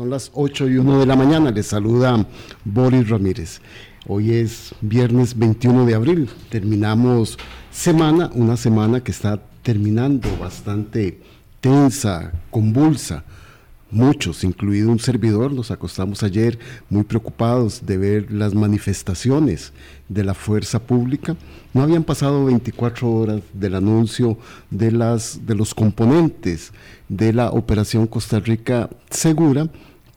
Son las 8 y 1 de la mañana. Les saluda Boris Ramírez. Hoy es viernes 21 de abril. Terminamos semana, una semana que está terminando bastante tensa, convulsa. Muchos, incluido un servidor, nos acostamos ayer muy preocupados de ver las manifestaciones de la fuerza pública. No habían pasado 24 horas del anuncio de, las, de los componentes de la Operación Costa Rica Segura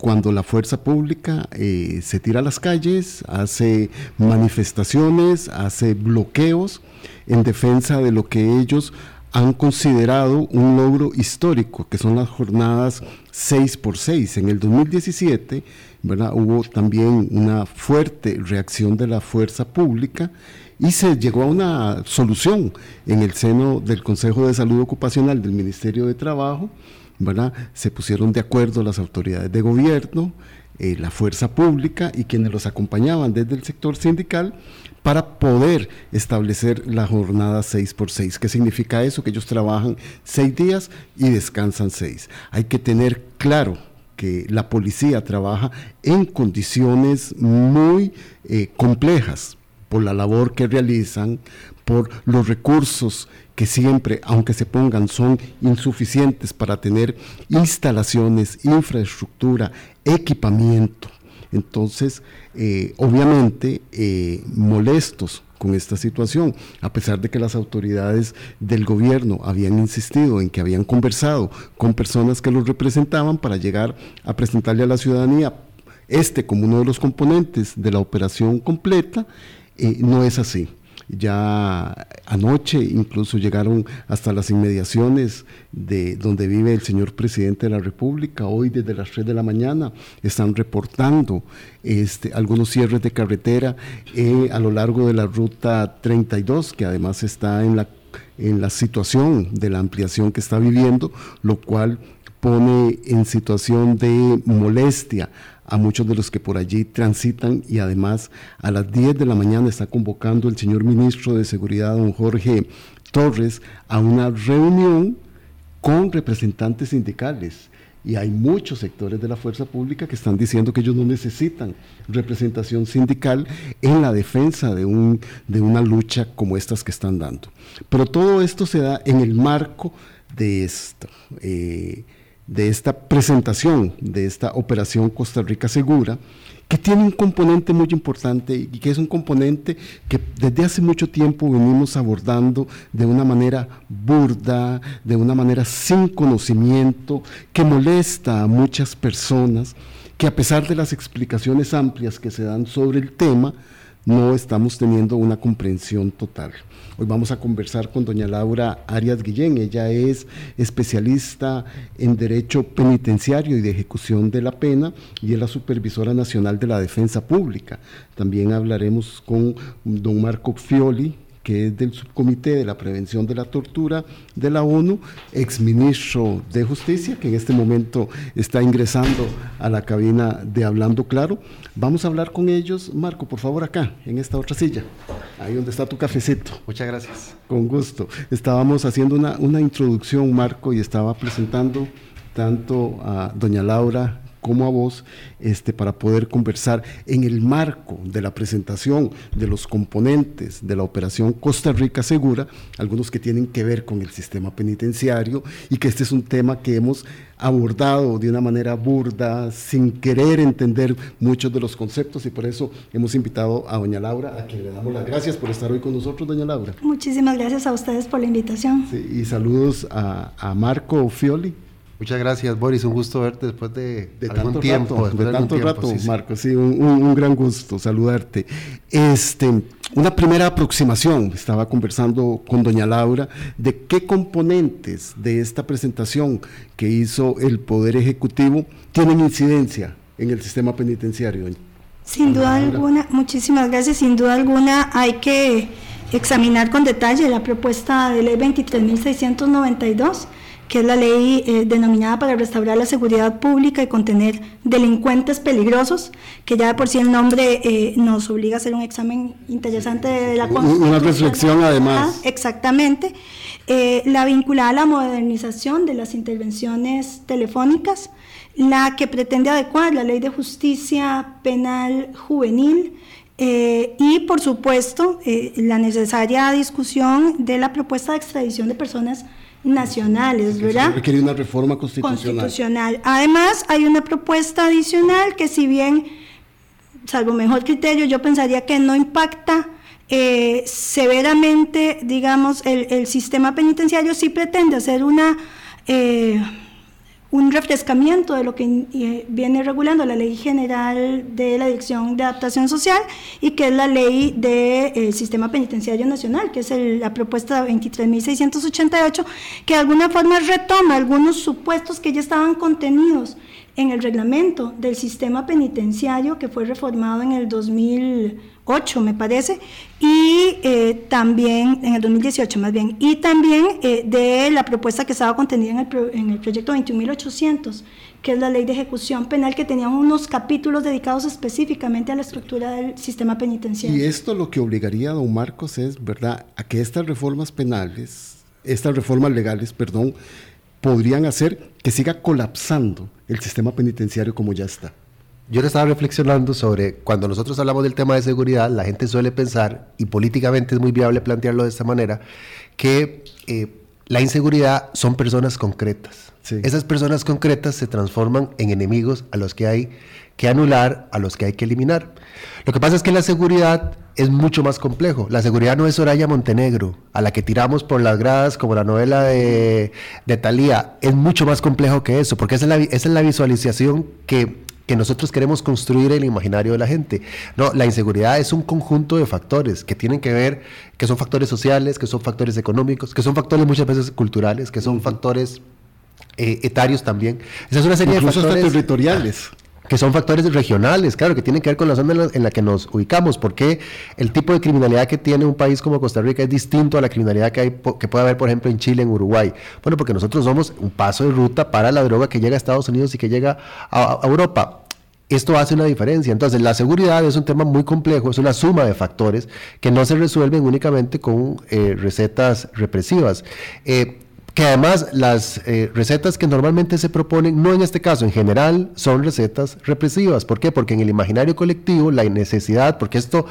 cuando la fuerza pública eh, se tira a las calles, hace manifestaciones, hace bloqueos en defensa de lo que ellos han considerado un logro histórico, que son las jornadas 6 por 6 En el 2017 ¿verdad? hubo también una fuerte reacción de la fuerza pública y se llegó a una solución en el seno del Consejo de Salud Ocupacional del Ministerio de Trabajo se pusieron de acuerdo las autoridades de gobierno, eh, la fuerza pública y quienes los acompañaban desde el sector sindical para poder establecer la jornada 6 por 6. ¿Qué significa eso? Que ellos trabajan seis días y descansan seis. Hay que tener claro que la policía trabaja en condiciones muy eh, complejas por la labor que realizan, por los recursos que siempre, aunque se pongan, son insuficientes para tener instalaciones, infraestructura, equipamiento. Entonces, eh, obviamente, eh, molestos con esta situación, a pesar de que las autoridades del gobierno habían insistido en que habían conversado con personas que los representaban para llegar a presentarle a la ciudadanía este como uno de los componentes de la operación completa, eh, no es así. Ya anoche incluso llegaron hasta las inmediaciones de donde vive el señor presidente de la República. Hoy desde las 3 de la mañana están reportando este, algunos cierres de carretera eh, a lo largo de la ruta 32, que además está en la, en la situación de la ampliación que está viviendo, lo cual pone en situación de molestia a muchos de los que por allí transitan y además a las 10 de la mañana está convocando el señor ministro de Seguridad, don Jorge Torres, a una reunión con representantes sindicales. Y hay muchos sectores de la fuerza pública que están diciendo que ellos no necesitan representación sindical en la defensa de, un, de una lucha como estas que están dando. Pero todo esto se da en el marco de esto. Eh, de esta presentación de esta operación Costa Rica Segura, que tiene un componente muy importante y que es un componente que desde hace mucho tiempo venimos abordando de una manera burda, de una manera sin conocimiento, que molesta a muchas personas, que a pesar de las explicaciones amplias que se dan sobre el tema, no estamos teniendo una comprensión total. Hoy vamos a conversar con doña Laura Arias Guillén. Ella es especialista en Derecho Penitenciario y de Ejecución de la Pena y es la Supervisora Nacional de la Defensa Pública. También hablaremos con don Marco Fioli, que es del Subcomité de la Prevención de la Tortura de la ONU, exministro de Justicia, que en este momento está ingresando a la cabina de Hablando Claro. Vamos a hablar con ellos. Marco, por favor, acá, en esta otra silla, ahí donde está tu cafecito. Muchas gracias. Con gusto. Estábamos haciendo una, una introducción, Marco, y estaba presentando tanto a doña Laura como a vos este, para poder conversar en el marco de la presentación de los componentes de la operación Costa Rica Segura, algunos que tienen que ver con el sistema penitenciario y que este es un tema que hemos abordado de una manera burda, sin querer entender muchos de los conceptos y por eso hemos invitado a doña Laura, a quien le damos las gracias por estar hoy con nosotros, doña Laura. Muchísimas gracias a ustedes por la invitación. y saludos a, a Marco Fioli. Muchas gracias, Boris. Un gusto verte después de, algún tiempo. de, tanto rato, Marco. Sí, un, gran gusto saludarte. Este, una primera aproximación. Estaba conversando con doña Laura de qué componentes de esta presentación que hizo el Poder Ejecutivo tienen incidencia en el sistema penitenciario. Sin duda alguna, muchísimas gracias. Sin duda alguna hay que examinar con detalle la propuesta de ley 23.692 que es la ley eh, denominada para restaurar la seguridad pública y contener delincuentes peligrosos, que ya de por sí el nombre eh, nos obliga a hacer un examen interesante de la Constitución. Una reflexión además. exactamente. Eh, la vinculada a la modernización de las intervenciones telefónicas, la que pretende adecuar la ley de justicia penal juvenil eh, y, por supuesto, eh, la necesaria discusión de la propuesta de extradición de personas nacionales, ¿verdad? Requiere una reforma constitucional. constitucional. Además, hay una propuesta adicional que si bien, salvo mejor criterio, yo pensaría que no impacta eh, severamente, digamos, el, el, sistema penitenciario, sí pretende hacer una... Eh, un refrescamiento de lo que eh, viene regulando la Ley General de la Dirección de Adaptación Social y que es la Ley del de, Sistema Penitenciario Nacional, que es la propuesta 23.688, que de alguna forma retoma algunos supuestos que ya estaban contenidos en el reglamento del sistema penitenciario que fue reformado en el 2008, me parece, y eh, también, en el 2018 más bien, y también eh, de la propuesta que estaba contenida en el, en el proyecto 21.800, que es la ley de ejecución penal, que tenía unos capítulos dedicados específicamente a la estructura del sistema penitenciario. Y esto lo que obligaría a don Marcos es, ¿verdad?, a que estas reformas penales, estas reformas legales, perdón, podrían hacer que siga colapsando el sistema penitenciario como ya está. Yo le estaba reflexionando sobre cuando nosotros hablamos del tema de seguridad, la gente suele pensar, y políticamente es muy viable plantearlo de esta manera, que eh, la inseguridad son personas concretas. Esas personas concretas se transforman en enemigos a los que hay que anular, a los que hay que eliminar. Lo que pasa es que la seguridad es mucho más complejo. La seguridad no es Soraya Montenegro, a la que tiramos por las gradas como la novela de, de Thalía. Es mucho más complejo que eso, porque esa es la, esa es la visualización que, que nosotros queremos construir el imaginario de la gente. No, la inseguridad es un conjunto de factores que tienen que ver, que son factores sociales, que son factores económicos, que son factores muchas veces culturales, que son factores eh, etarios también. Esa es una serie de factores territoriales que son factores regionales, claro, que tienen que ver con la zona en la, que nos ubicamos, porque el tipo de criminalidad que tiene un país como Costa Rica es distinto a la criminalidad que, hay, que puede haber, por ejemplo, en Chile, en Uruguay. Bueno, porque nosotros somos un paso de ruta para la droga que llega a Estados Unidos y que llega a, Europa esto hace una diferencia. Entonces, la seguridad es un tema muy complejo, es una suma de factores que no se resuelven únicamente con eh, recetas represivas. Eh, que además las eh, recetas que normalmente se proponen, no en este caso, en general, son recetas represivas. ¿Por qué? Porque en el imaginario colectivo la necesidad, porque esto,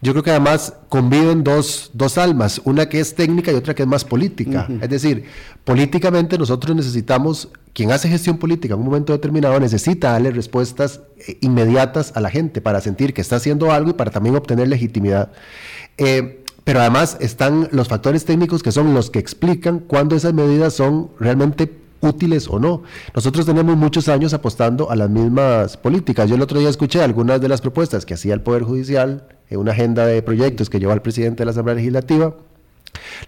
yo creo que además conviven dos, dos almas, una que es técnica y otra que es más política. Es decir, políticamente nosotros necesitamos, quien hace gestión política en un momento determinado necesita darle respuestas eh, inmediatas a la gente para sentir que está haciendo algo y para también obtener legitimidad. Eh, pero además están los factores técnicos que son los que explican cuándo esas medidas son realmente útiles o no. Nosotros tenemos muchos años apostando a las mismas políticas. Yo el otro día escuché algunas de las propuestas que hacía el Poder Judicial en una agenda de proyectos que llevó al presidente de la Asamblea Legislativa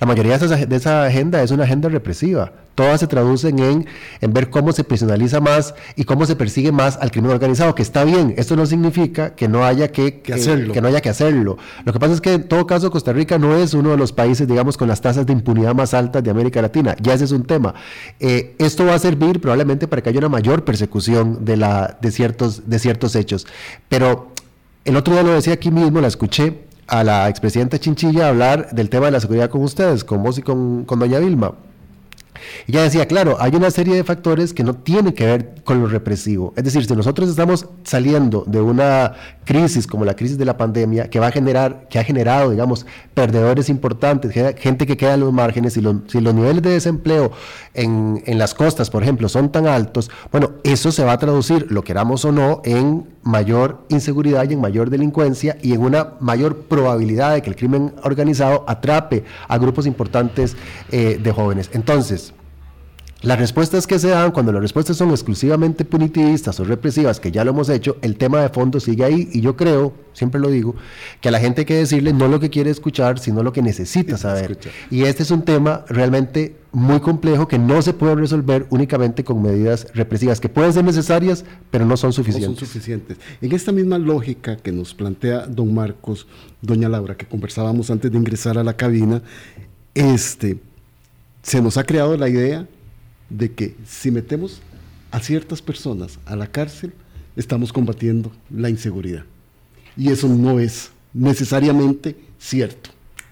la mayoría de esa, agenda es una agenda represiva. Todas se traducen en, en, ver cómo se personaliza más y cómo se persigue más al crimen organizado, que está bien. Esto no significa que no haya que, hacerlo. Que no haya que hacerlo. Lo que pasa es que en todo caso Costa Rica no es uno de los países, digamos, con las tasas de impunidad más altas de América Latina. Ya ese es un tema. Eh, esto va a servir probablemente para que haya una mayor persecución de, la, de, ciertos, de ciertos hechos. Pero el otro día lo decía aquí mismo, la escuché a la expresidenta Chinchilla hablar del tema de la seguridad con ustedes, con vos y con, con doña Vilma. Ella decía, claro, hay una serie de factores que no tienen que ver con lo represivo. Es decir, si nosotros estamos saliendo de una crisis como la crisis de la pandemia, que va a generar, que ha generado, digamos, perdedores importantes, gente que queda en los márgenes, y los, si los niveles de desempleo en, en las costas, por ejemplo, son tan altos, bueno, eso se va a traducir, lo queramos o no, en mayor inseguridad y en mayor delincuencia y en una mayor probabilidad de que el crimen organizado atrape a grupos importantes eh, de jóvenes. Entonces, las respuestas que se dan, cuando las respuestas son exclusivamente punitivistas o represivas, que ya lo hemos hecho, el tema de fondo sigue ahí y yo creo, siempre lo digo, que a la gente hay que decirle no lo que quiere escuchar, sino lo que necesita saber. Y este es un tema realmente muy complejo que no se puede resolver únicamente con medidas represivas, que pueden ser necesarias, pero no son suficientes. No son suficientes. En esta misma lógica que nos plantea don Marcos, doña Laura, que conversábamos antes de ingresar a la cabina, este, se nos ha creado la idea de que si metemos a ciertas personas a la cárcel, estamos combatiendo la inseguridad. Y eso no es necesariamente cierto.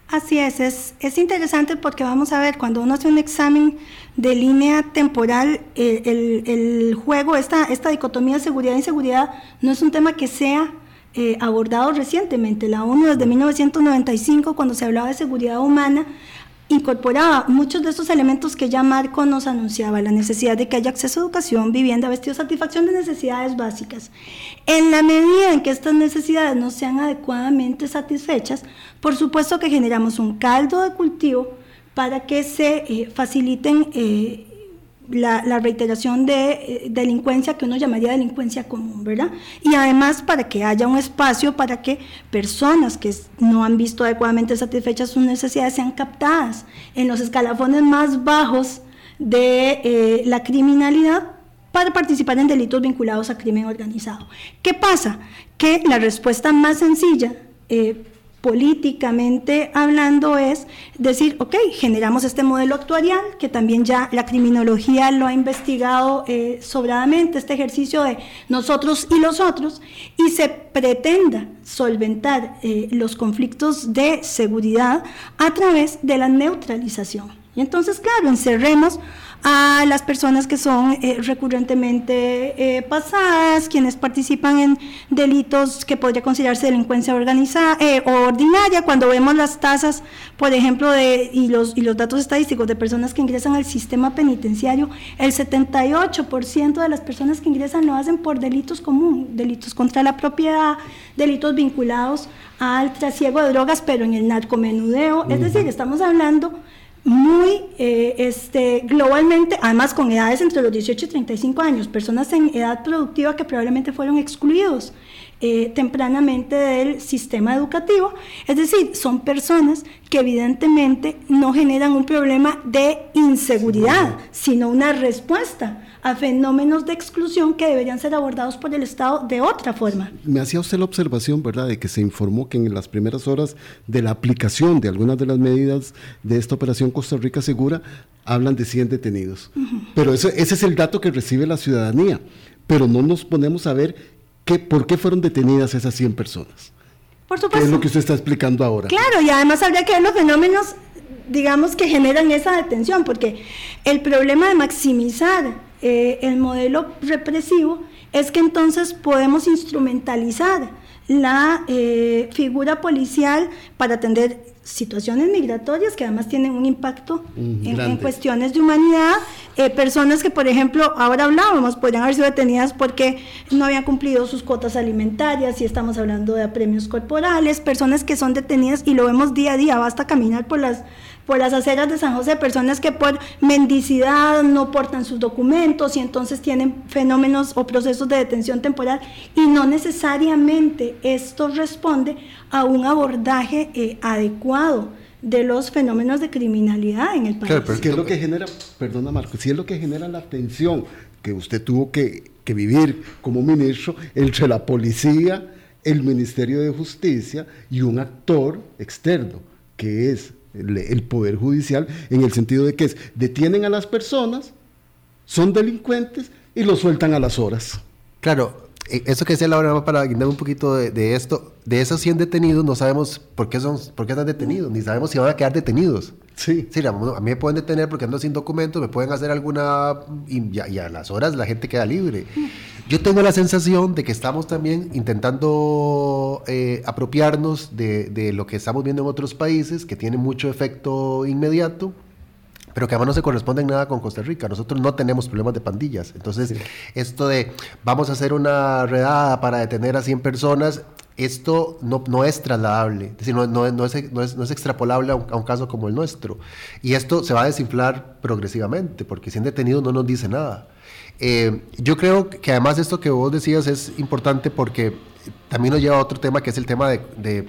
Así es, es, es interesante porque vamos a ver, cuando uno hace un examen de línea temporal, eh, el, el, juego, esta, esta dicotomía seguridad-inseguridad, no es un tema que sea eh, abordado recientemente. La ONU desde 1995, cuando se hablaba de seguridad humana, incorporaba muchos de esos elementos que ya Marco nos anunciaba, la necesidad de que haya acceso a educación, vivienda, vestido, satisfacción de necesidades básicas. En la medida en que estas necesidades no sean adecuadamente satisfechas, por supuesto que generamos un caldo de cultivo para que se eh, faciliten eh, la, reiteración de eh, delincuencia que uno llamaría delincuencia común, ¿verdad? Y además para que haya un espacio para que personas que no han visto adecuadamente satisfechas sus necesidades sean captadas en los escalafones más bajos de eh, la criminalidad para participar en delitos vinculados a crimen organizado. ¿Qué pasa? Que la respuesta más sencilla eh, políticamente hablando es decir, ok, generamos este modelo actuarial, que también ya la criminología lo ha investigado eh, sobradamente, este ejercicio de nosotros y los otros, y se pretenda solventar eh, los conflictos de seguridad a través de la neutralización. Y entonces, claro, encerremos a las personas que son eh, recurrentemente eh, pasadas, quienes participan en delitos que podría considerarse delincuencia organizada eh, o ordinaria, cuando vemos las tasas, por ejemplo, de, y, los, y los datos estadísticos de personas que ingresan al sistema penitenciario, el 78% de las personas que ingresan lo hacen por delitos comunes, delitos contra la propiedad, delitos vinculados al trasiego de drogas, pero en el narcomenudeo, es decir, estamos hablando muy eh, este, globalmente, además con edades entre los 18 y 35 años, personas en edad productiva que probablemente fueron excluidos eh, tempranamente del sistema educativo. Es decir, son personas que evidentemente no generan un problema de inseguridad, sino una respuesta a fenómenos de exclusión que deberían ser abordados por el Estado de otra forma. Me hacía usted la observación, ¿verdad?, de que se informó que en las primeras horas de la aplicación de algunas de las medidas de esta operación Costa Rica Segura hablan de 100 detenidos. Pero ese, ese es el dato que recibe la ciudadanía. Pero no nos ponemos a ver qué, por qué fueron detenidas esas 100 personas. Por supuesto. ¿Qué es lo que usted está explicando ahora? Claro, y además habría que ver los fenómenos, digamos, que generan esa detención, porque el problema de maximizar eh, el modelo represivo es que entonces podemos instrumentalizar la eh, figura policial para atender situaciones migratorias que además tienen un impacto mm, en, cuestiones de humanidad, eh, personas que por ejemplo, ahora hablábamos, podrían haber sido detenidas porque no habían cumplido sus cuotas alimentarias, y estamos hablando de premios corporales, personas que son detenidas y lo vemos día a día, basta caminar por las por las aceras de San José, personas que por mendicidad no portan sus documentos y entonces tienen fenómenos o procesos de detención temporal y no necesariamente esto responde a un abordaje eh, adecuado de los fenómenos de criminalidad en el país. Claro, pero ¿qué es lo que genera, perdona Marco, si es lo que genera la tensión que usted tuvo que, que vivir como ministro entre la policía, el Ministerio de Justicia y un actor externo, que es el, Poder Judicial, en el sentido de que es, detienen a las personas, son delincuentes y los sueltan a las horas. Claro, e, eso que decía Laura, para guindar un poquito de, esto, de esos 100 detenidos no sabemos por qué, son, por qué están detenidos, ni sabemos si van a quedar detenidos. Sí. sí a mí me pueden detener porque ando sin documentos, me pueden hacer alguna... Y, y a las horas la gente queda libre. Yo tengo la sensación de que estamos también intentando eh, apropiarnos de, lo que estamos viendo en otros países, que tiene mucho efecto inmediato, pero que además no se corresponde en nada con Costa Rica. Nosotros no tenemos problemas de pandillas. Entonces, esto de vamos a hacer una redada para detener a 100 personas, esto no, no es trasladable, es decir, no, no, no, es, no, es, extrapolable a un, a un, caso como el nuestro. Y esto se va a desinflar progresivamente, porque 100 detenidos no nos dice nada. Eh, yo creo que además esto que vos decías es importante porque también nos lleva a otro tema que es el tema de,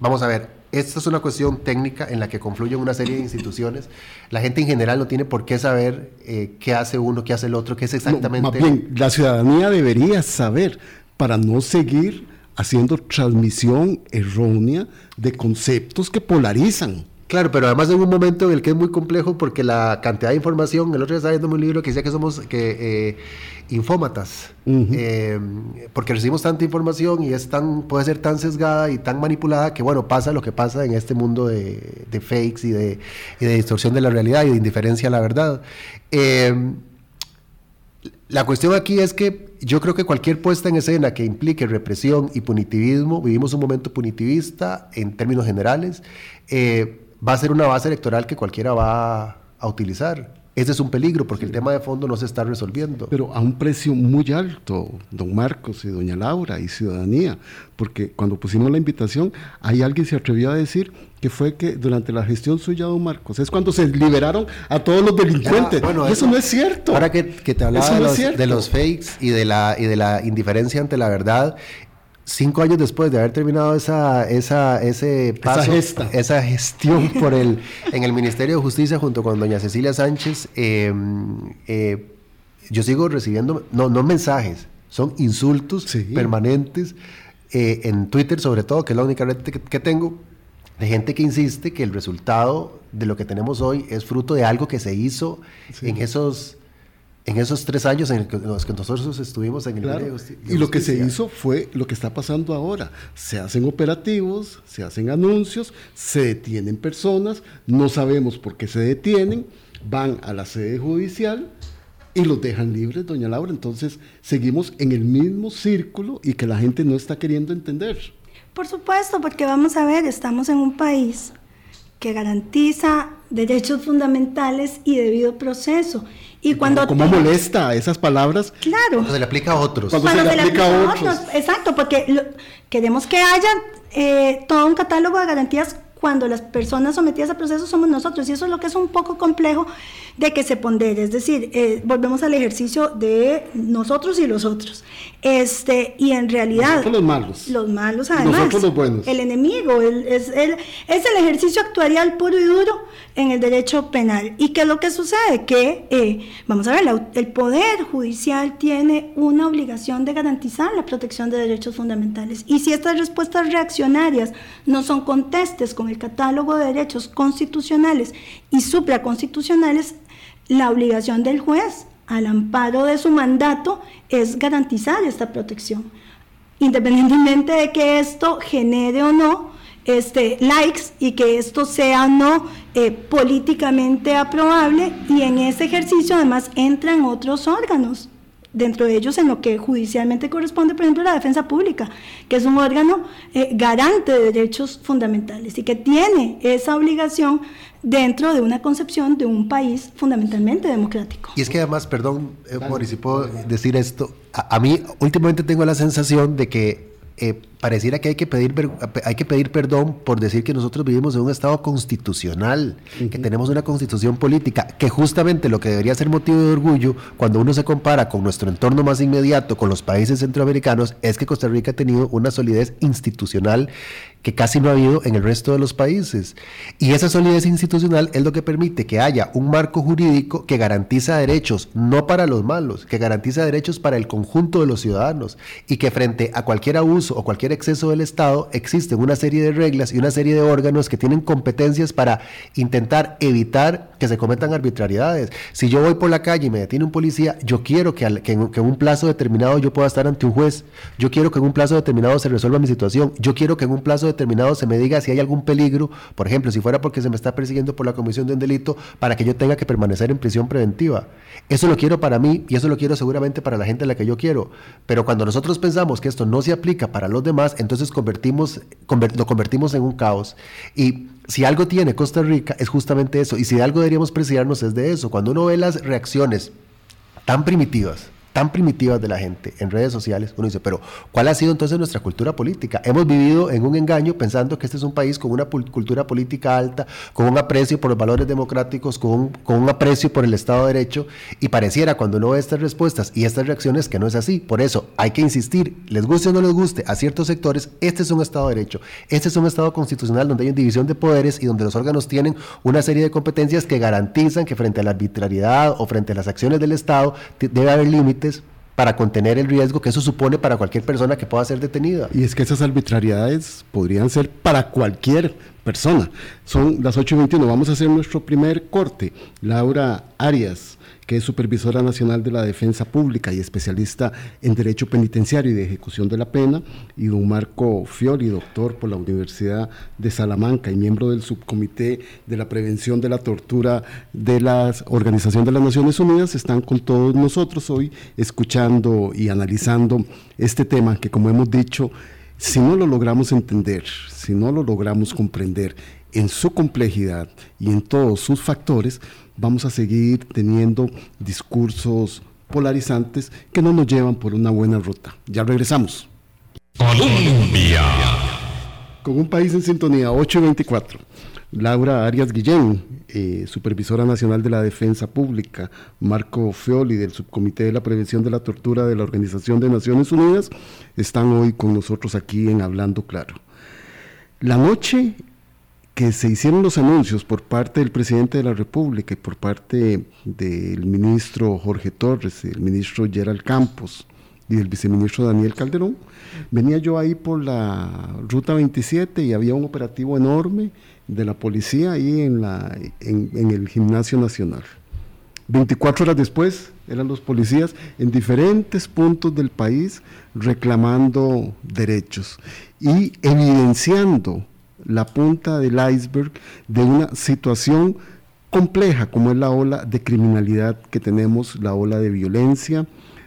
vamos a ver, esta es una cuestión técnica en la que confluyen una serie de instituciones. La gente en general no tiene por qué saber eh, qué hace uno, qué hace el otro, qué es exactamente... más bien, la ciudadanía debería saber para no seguir haciendo transmisión errónea de conceptos que polarizan. Claro, pero además en un momento en el que es muy complejo porque la cantidad de información, el otro día estaba viendo un libro que decía que somos que, eh, infómatas, eh, porque recibimos tanta información y es tan, puede ser tan sesgada y tan manipulada que bueno, pasa lo que pasa en este mundo de, fakes y de, y de, distorsión de la realidad y de indiferencia a la verdad. Eh, la cuestión aquí es que yo creo que cualquier puesta en escena que implique represión y punitivismo, vivimos un momento punitivista en términos generales, eh, va a ser una base electoral que cualquiera va a utilizar. Ese es un peligro porque el tema de fondo no se está resolviendo. Pero a un precio muy alto, don Marcos y doña Laura y ciudadanía, porque cuando pusimos la invitación, hay alguien se atrevió a decir que fue que durante la gestión suya, don Marcos, es cuando se liberaron a todos los delincuentes. bueno, eso, no es cierto. Ahora que, te hablaba de, los, de, los, fakes y de, la, y de la indiferencia ante la verdad, cinco años después de haber terminado esa, esa, ese paso, esa, gestión por el, en el Ministerio de Justicia junto con doña Cecilia Sánchez, em, eh, yo sigo recibiendo, no, no mensajes, son insultos permanentes eh, en Twitter sobre todo, que es la única red que, tengo, de gente que insiste que el resultado de lo que tenemos hoy es fruto de algo que se hizo en esos en esos tres años en los que nosotros estuvimos en el claro. Y lo que se hizo fue lo que está pasando ahora. Se hacen operativos, se hacen anuncios, se detienen personas, no sabemos por qué se detienen, van a la sede judicial y los dejan libres, doña Laura. Entonces seguimos en el mismo círculo y que la gente no está queriendo entender. Por supuesto, porque vamos a ver, estamos en un país que garantiza derechos fundamentales y debido proceso. Y cuando ¿Cómo, molesta esas palabras? Claro. Cuando se le aplica a otros. Cuando, se, le aplica, a otros. Exacto, porque queremos que haya eh, todo un catálogo de garantías cuando las personas sometidas a procesos somos nosotros. Y eso es lo que es un poco complejo de que se pondere. Es decir, eh, volvemos al ejercicio de nosotros y los otros. Este, y en realidad... Nosotros los malos. Los malos además. Nosotros los buenos. El enemigo. es, el, es el ejercicio actuarial puro y duro en el derecho penal. ¿Y qué es lo que sucede? Que, eh, vamos a ver, el Poder Judicial tiene una obligación de garantizar la protección de derechos fundamentales. Y si estas respuestas reaccionarias no son contestes con el catálogo de derechos constitucionales y supraconstitucionales, la obligación del juez al amparo de su mandato es garantizar esta protección, independientemente de que esto genere o no este, likes y que esto sea no eh, políticamente aprobable y en ese ejercicio además entran otros órganos dentro de ellos en lo que judicialmente corresponde, por ejemplo, la defensa pública, que es un órgano eh, garante de derechos fundamentales y que tiene esa obligación dentro de una concepción de un país fundamentalmente democrático. Y es que además, perdón, eh, Boris, si puedo decir esto, a, mí últimamente tengo la sensación de que eh, pareciera que hay que, pedir, hay que pedir perdón por decir que nosotros vivimos en un Estado constitucional, que tenemos una constitución política, que justamente lo que debería ser motivo de orgullo cuando uno se compara con nuestro entorno más inmediato, con los países centroamericanos, es que Costa Rica ha tenido una solidez institucional que casi no ha habido en el resto de los países. Y esa solidez institucional es lo que permite que haya un marco jurídico que garantiza derechos, no para los malos, que garantiza derechos para el conjunto de los ciudadanos y que frente a cualquier abuso o cualquier exceso del Estado existen una serie de reglas y una serie de órganos que tienen competencias para intentar evitar que se cometan arbitrariedades. Si yo voy por la calle y me detiene un policía, yo quiero que, que, en, un plazo determinado yo pueda estar ante un juez, yo quiero que en un plazo determinado se resuelva mi situación, yo quiero que en un plazo determinado se me diga si hay algún peligro, por ejemplo, si fuera porque se me está persiguiendo por la comisión de un delito, para que yo tenga que permanecer en prisión preventiva. Eso lo quiero para mí y eso lo quiero seguramente para la gente a la que yo quiero. Pero cuando nosotros pensamos que esto no se aplica para los demás, entonces convertimos, lo convertimos en un caos. Y si algo tiene Costa Rica es justamente eso. Y si algo deberíamos preciarnos es de eso. Cuando uno ve las reacciones tan primitivas tan primitivas de la gente en redes sociales, uno dice, pero ¿cuál ha sido entonces nuestra cultura política? Hemos vivido en un engaño pensando que este es un país con una cultura política alta, con un aprecio por los valores democráticos, con un, con un aprecio por el Estado de Derecho, y pareciera cuando uno ve estas respuestas y estas reacciones que no es así. Por eso hay que insistir, les guste o no les guste, a ciertos sectores, este es un Estado de Derecho, este es un Estado constitucional donde hay una división de poderes y donde los órganos tienen una serie de competencias que garantizan que frente a la arbitrariedad o frente a las acciones del Estado debe haber límites para contener el riesgo que eso supone para cualquier persona que pueda ser detenida. Y es que esas arbitrariedades podrían ser para cualquier persona. Son las 8 y 21. Vamos a hacer nuestro primer corte. Laura Arias, que es supervisora nacional de la defensa pública y especialista en derecho penitenciario y de ejecución de la pena, y don Marco Fiori, doctor por la Universidad de Salamanca y miembro del subcomité de la prevención de la tortura de la Organización de las Naciones Unidas, están con todos nosotros hoy escuchando y analizando este tema que, como hemos dicho, si no lo logramos entender, si no lo logramos comprender en su complejidad y en todos sus factores, vamos a seguir teniendo discursos polarizantes que no nos llevan por una buena ruta. Ya regresamos. Colombia. Con un país en sintonía, 8 y 24. Laura Arias Guillén, eh, supervisora nacional de la defensa pública, Marco Feoli del subcomité de la prevención de la tortura de la Organización de Naciones Unidas, están hoy con nosotros aquí en Hablando Claro. La noche que se hicieron los anuncios por parte del presidente de la República y por parte del ministro Jorge Torres, el ministro Gerald Campos y del viceministro Daniel Calderón, venía yo ahí por la ruta 27 y había un operativo enorme de la policía ahí en, la, en, el gimnasio nacional. 24 horas después eran los policías en diferentes puntos del país reclamando derechos y evidenciando la punta del iceberg de una situación compleja como es la ola de criminalidad que tenemos, la ola de violencia.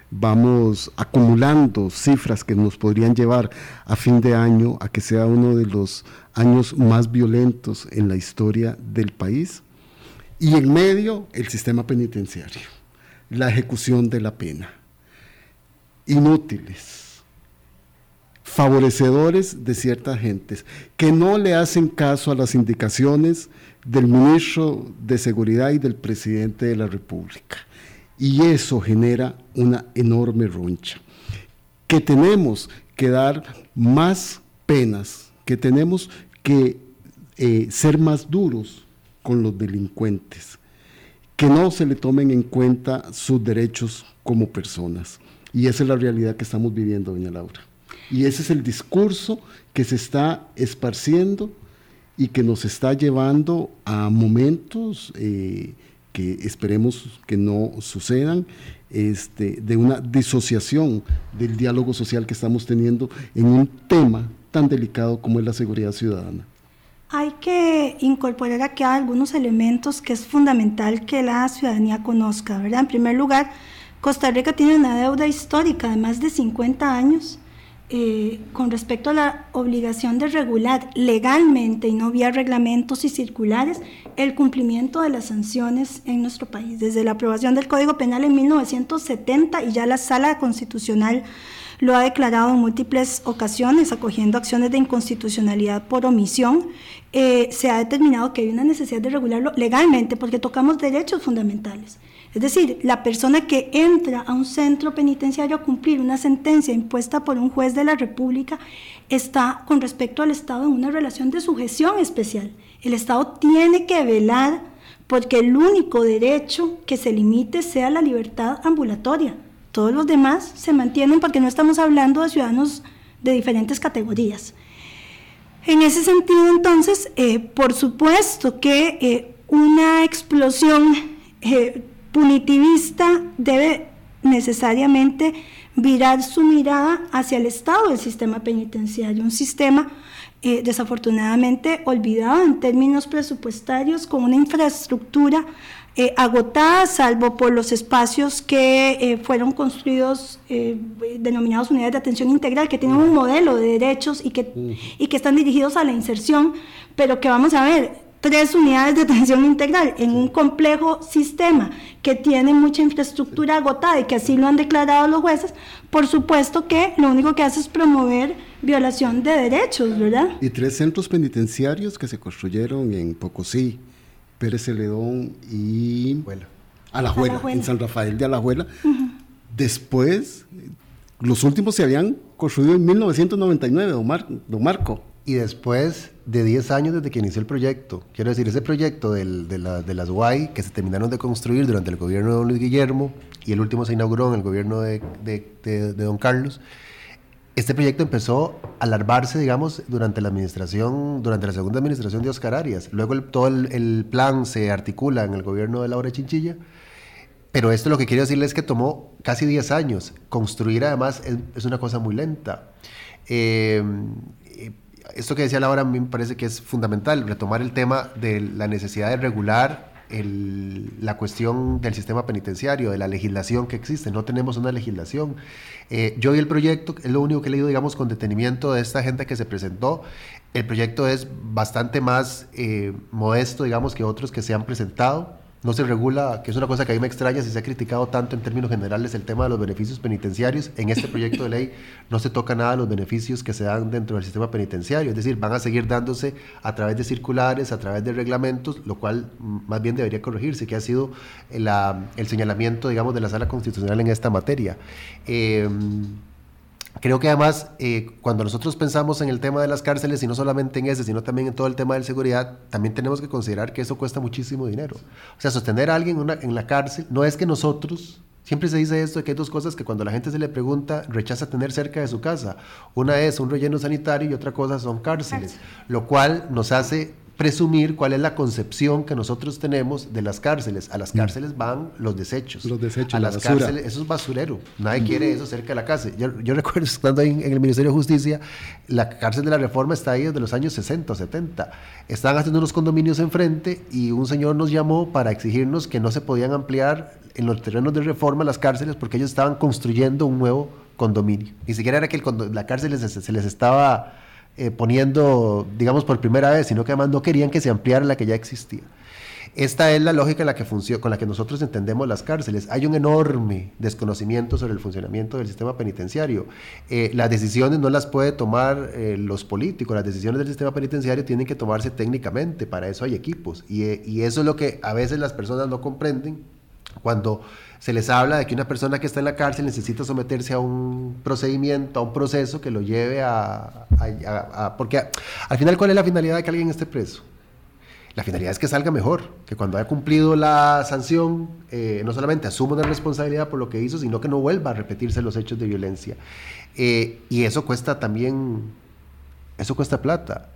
Vamos acumulando cifras que nos podrían llevar a fin de año a que sea uno de los años más violentos en la historia del país. Y en medio, el sistema penitenciario, la ejecución de la pena. Inútiles, favorecedores de ciertas gentes, que no le hacen caso a las indicaciones del ministro de Seguridad y del presidente de la República. Y eso genera una enorme roncha. Que tenemos que dar más penas, que tenemos que eh, ser más duros con los delincuentes, que no se le tomen en cuenta sus derechos como personas. Y esa es la realidad que estamos viviendo, doña Laura. Y ese es el discurso que se está esparciendo y que nos está llevando a momentos eh, que esperemos que no sucedan, este, de una disociación del diálogo social que estamos teniendo en un tema tan delicado como es la seguridad ciudadana? Hay que incorporar aquí algunos elementos que es fundamental que la ciudadanía conozca, ¿verdad? En primer lugar, Costa Rica tiene una deuda histórica de más de 50 años eh, con respecto a la obligación de regular legalmente y no vía reglamentos y circulares el cumplimiento de las sanciones en nuestro país. Desde la aprobación del Código Penal en 1970 y ya la Sala Constitucional lo ha declarado en múltiples ocasiones, acogiendo acciones de inconstitucionalidad por omisión, eh, se ha determinado que hay una necesidad de regularlo legalmente porque tocamos derechos fundamentales. Es decir, la persona que entra a un centro penitenciario a cumplir una sentencia impuesta por un juez de la República está con respecto al Estado en una relación de sujeción especial. El Estado tiene que velar porque el único derecho que se limite sea la libertad ambulatoria todos los demás se mantienen porque no estamos hablando de ciudadanos de diferentes categorías. En ese sentido, entonces, eh, por supuesto que eh, una explosión eh, punitivista debe necesariamente virar su mirada hacia el estado del sistema penitenciario, un sistema desafortunadamente olvidado en términos presupuestarios, con una infraestructura eh, agotada, salvo por los espacios que eh, fueron construidos, eh, denominados unidades de atención integral, que tienen un modelo de derechos y que, y que están dirigidos a la inserción, pero que vamos a ver, tres unidades de atención integral en un complejo sistema que tiene mucha infraestructura agotada y que así lo han declarado los jueces, por supuesto que lo único que hace es promover violación de derechos, ¿verdad? Y tres centros penitenciarios que se construyeron en Pocosí, Pérez Celedón y bueno, Alajuela, en San Rafael de Alajuela. Después, los últimos se habían construido en 1999, don, Marco. Y después de 10 años desde que inició el proyecto, quiero decir, ese proyecto de, las UAI que se terminaron de construir durante el gobierno de don Luis Guillermo y el último se inauguró en el gobierno de, de don Carlos, este proyecto empezó a alarmarse, digamos, durante la administración, durante la segunda administración de Oscar Arias. Luego todo el, plan se articula en el gobierno de Laura Chinchilla. Pero esto lo que quiero decirles es que tomó casi 10 años. Construir además es, una cosa muy lenta. Eh, esto que decía Laura me parece que es fundamental, retomar el tema de la necesidad de regular la cuestión del sistema penitenciario, de la legislación que existe. No tenemos una legislación. Eh, yo y el proyecto, es lo único que he leído, digamos, con detenimiento de esta gente que se presentó. El proyecto es bastante más eh, modesto, digamos, que otros que se han presentado no se regula, que es una cosa que a mí me extraña si se ha criticado tanto en términos generales el tema de los beneficios penitenciarios. En este proyecto de ley no se toca nada de los beneficios que se dan dentro del sistema penitenciario, es decir, van a seguir dándose a través de circulares, a través de reglamentos, lo cual más bien debería corregirse, que ha sido el señalamiento, digamos, de la sala constitucional en esta materia. Eh, Creo que además, eh, cuando nosotros pensamos en el tema de las cárceles, y no solamente en ese, sino también en todo el tema de seguridad, también tenemos que considerar que eso cuesta muchísimo dinero. O sea, sostener a alguien en la cárcel no es que nosotros, siempre se dice esto, que hay dos cosas que cuando la gente se le pregunta, rechaza tener cerca de su casa. Una es un relleno sanitario y otra cosa son cárceles, lo cual nos hace presumir cuál es la concepción que nosotros tenemos de las cárceles. A las mm. cárceles van los desechos. Los desechos. A las cárceles, eso es basurero. Nadie quiere eso cerca de la cárcel. Yo, recuerdo estando ahí en, el Ministerio de Justicia, la cárcel de la Reforma está ahí desde los años 60 o 70. Estaban haciendo unos condominios enfrente y un señor nos llamó para exigirnos que no se podían ampliar en los terrenos de reforma las cárceles porque ellos estaban construyendo un nuevo condominio. Ni siquiera era que la cárcel se les estaba eh, poniendo, digamos, por primera vez, sino que además no querían que se ampliara la que ya existía. Esta es la lógica con la que nosotros entendemos las cárceles. Hay un enorme desconocimiento sobre el funcionamiento del sistema penitenciario. Eh, las decisiones no las puede tomar eh, los políticos, las decisiones del sistema penitenciario tienen que tomarse técnicamente, para eso hay equipos. Y, y eso es lo que a veces las personas no comprenden cuando se les habla de que una persona que está en la cárcel necesita someterse a un procedimiento, a un proceso que lo lleve a... porque al final, ¿cuál es la finalidad de que alguien esté preso? La finalidad es que salga mejor, que cuando haya cumplido la sanción, eh, no solamente asuma una responsabilidad por lo que hizo, sino que no vuelva a repetirse los hechos de violencia. Eh, y eso cuesta también, eso cuesta plata.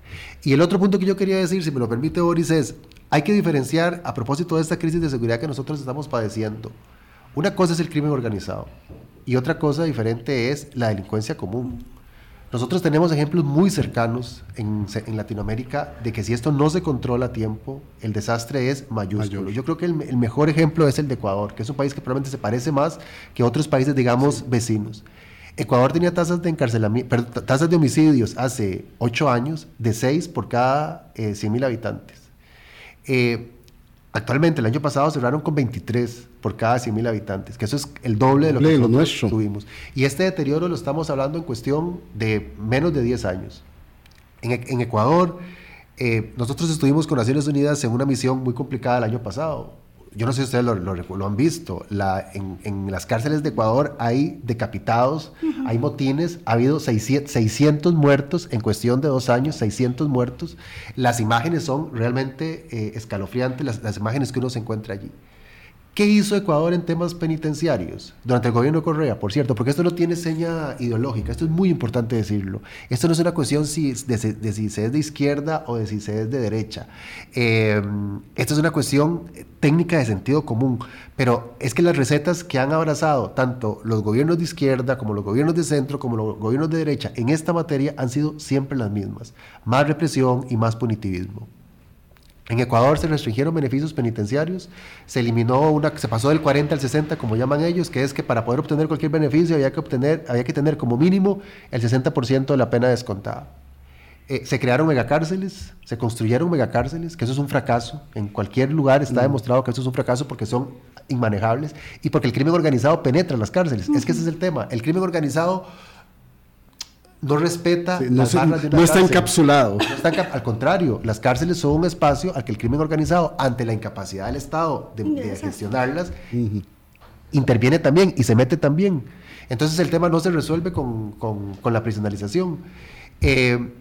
Y el otro punto que yo quería decir, si me lo permite Boris, es, hay que diferenciar a propósito de esta crisis de seguridad que nosotros estamos padeciendo. Una cosa es el crimen organizado y otra cosa diferente es la delincuencia común. Nosotros tenemos ejemplos muy cercanos en, Latinoamérica de que si esto no se controla a tiempo, el desastre es mayúsculo. Yo creo que el, mejor ejemplo es el de Ecuador, que es un país que probablemente se parece más que otros países, digamos, vecinos. Ecuador tenía tasas de encarcelamiento, tasas de homicidios hace ocho años de seis por cada eh, 100 mil habitantes. Eh, Actualmente, el año pasado cerraron con 23 por cada 100.000 habitantes, que eso es el doble de lo que nosotros tuvimos. Y este deterioro lo estamos hablando en cuestión de menos de 10 años. En, en Ecuador, eh, nosotros estuvimos con Naciones Unidas en una misión muy complicada el año pasado yo no sé si ustedes lo, han visto, la, en, las cárceles de Ecuador hay decapitados, hay motines, ha habido 600, muertos en cuestión de dos años, 600 muertos. Las imágenes son realmente eh, escalofriantes, las, las imágenes que uno se encuentra allí. ¿Qué hizo Ecuador en temas penitenciarios durante el gobierno de Correa? Por cierto, porque esto no tiene seña ideológica, esto es muy importante decirlo. Esto no es una cuestión si, de, si se es de izquierda o de si se es de derecha. Eh, esto es una cuestión técnica de sentido común, pero es que las recetas que han abrazado tanto los gobiernos de izquierda como los gobiernos de centro como los gobiernos de derecha en esta materia han sido siempre las mismas. Más represión y más punitivismo. En Ecuador se restringieron beneficios penitenciarios, se eliminó una, se pasó del 40 al 60, como llaman ellos, que es que para poder obtener cualquier beneficio había que obtener, había que tener como mínimo el 60% de la pena descontada. Eh, se crearon megacárceles, se construyeron megacárceles, que eso es un fracaso. En cualquier lugar está mm. demostrado que eso es un fracaso porque son inmanejables y porque el crimen organizado penetra las cárceles. Es que ese es el tema. El crimen organizado no respeta no, está encapsulado. al contrario, las cárceles son un espacio al que el crimen organizado, ante la incapacidad del Estado de, gestionarlas, interviene también y se mete también. Entonces el tema no se resuelve con, la prisionalización. Eh,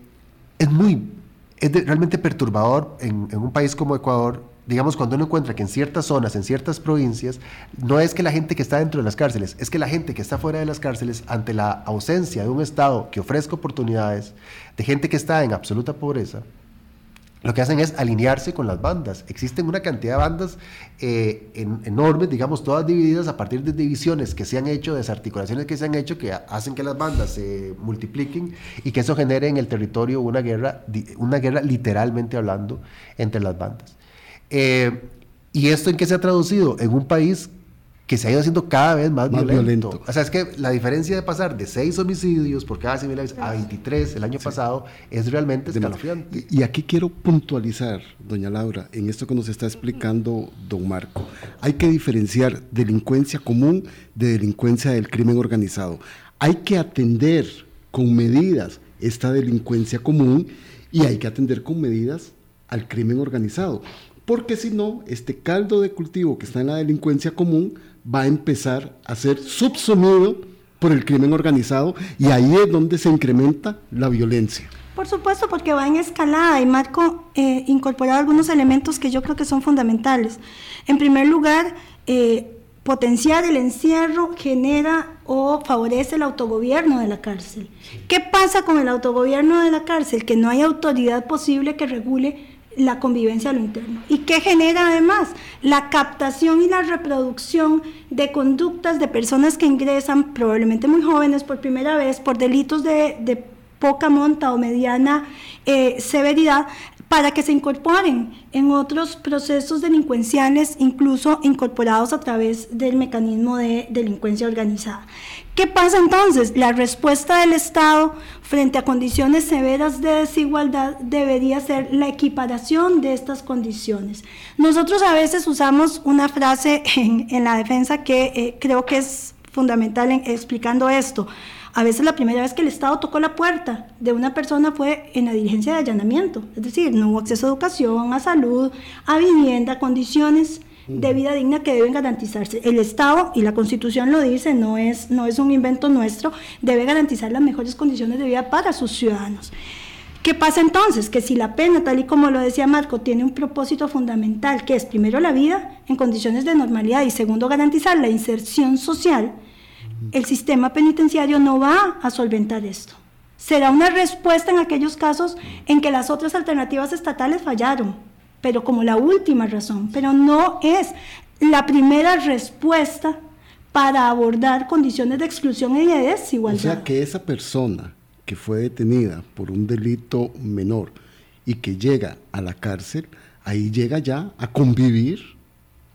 es muy es realmente perturbador en, en un país como Ecuador digamos, cuando uno encuentra que en ciertas zonas, en ciertas provincias, no es que la gente que está dentro de las cárceles, es que la gente que está fuera de las cárceles, ante la ausencia de un Estado que ofrezca oportunidades, de gente que está en absoluta pobreza, lo que hacen es alinearse con las bandas. Existen una cantidad de bandas eh, enormes, digamos, todas divididas a partir de divisiones que se han hecho, desarticulaciones que se han hecho, que hacen que las bandas se multipliquen y que eso genere en el territorio una guerra, una guerra literalmente hablando entre las bandas. Eh, ¿Y esto en qué se ha traducido? En un país que se ha ido haciendo cada vez más, violento. O sea, es que la diferencia de pasar de 6 homicidios por cada civil a 23 el año pasado es realmente escalofriante. Y aquí quiero puntualizar, doña Laura, en esto que nos está explicando don Marco. Hay que diferenciar delincuencia común de delincuencia del crimen organizado. Hay que atender con medidas esta delincuencia común y hay que atender con medidas al crimen organizado porque si no, este caldo de cultivo que está en la delincuencia común va a empezar a ser subsumido por el crimen organizado y ahí es donde se incrementa la violencia. Por supuesto, porque va en escalada y Marco eh, incorporado algunos elementos que yo creo que son fundamentales. En primer lugar, eh, potenciar el encierro genera o favorece el autogobierno de la cárcel. ¿Qué pasa con el autogobierno de la cárcel? Que no hay autoridad posible que regule la convivencia a lo interno. ¿Y qué genera además? La captación y la reproducción de conductas de personas que ingresan, probablemente muy jóvenes por primera vez, por delitos de, poca monta o mediana eh, severidad, para que se incorporen en otros procesos delincuenciales, incluso incorporados a través del mecanismo de delincuencia organizada. ¿Qué pasa entonces? La respuesta del Estado frente a condiciones severas de desigualdad debería ser la equiparación de estas condiciones. Nosotros a veces usamos una frase en, la defensa que eh, creo que es fundamental en, explicando esto. A veces la primera vez que el Estado tocó la puerta de una persona fue en la diligencia de allanamiento, es decir, no hubo acceso a educación, a salud, a vivienda, condiciones de vida digna que deben garantizarse. El Estado, y la Constitución lo dice, no es, no es un invento nuestro, debe garantizar las mejores condiciones de vida para sus ciudadanos. ¿Qué pasa entonces? Que si la pena, tal y como lo decía Marco, tiene un propósito fundamental, que es primero la vida en condiciones de normalidad y segundo garantizar la inserción social, el sistema penitenciario no va a solventar esto. Será una respuesta en aquellos casos en que las otras alternativas estatales fallaron, pero como la última razón, pero no es la primera respuesta para abordar condiciones de exclusión y de desigualdad. O sea que esa persona que fue detenida por un delito menor y que llega a la cárcel, ahí llega ya a convivir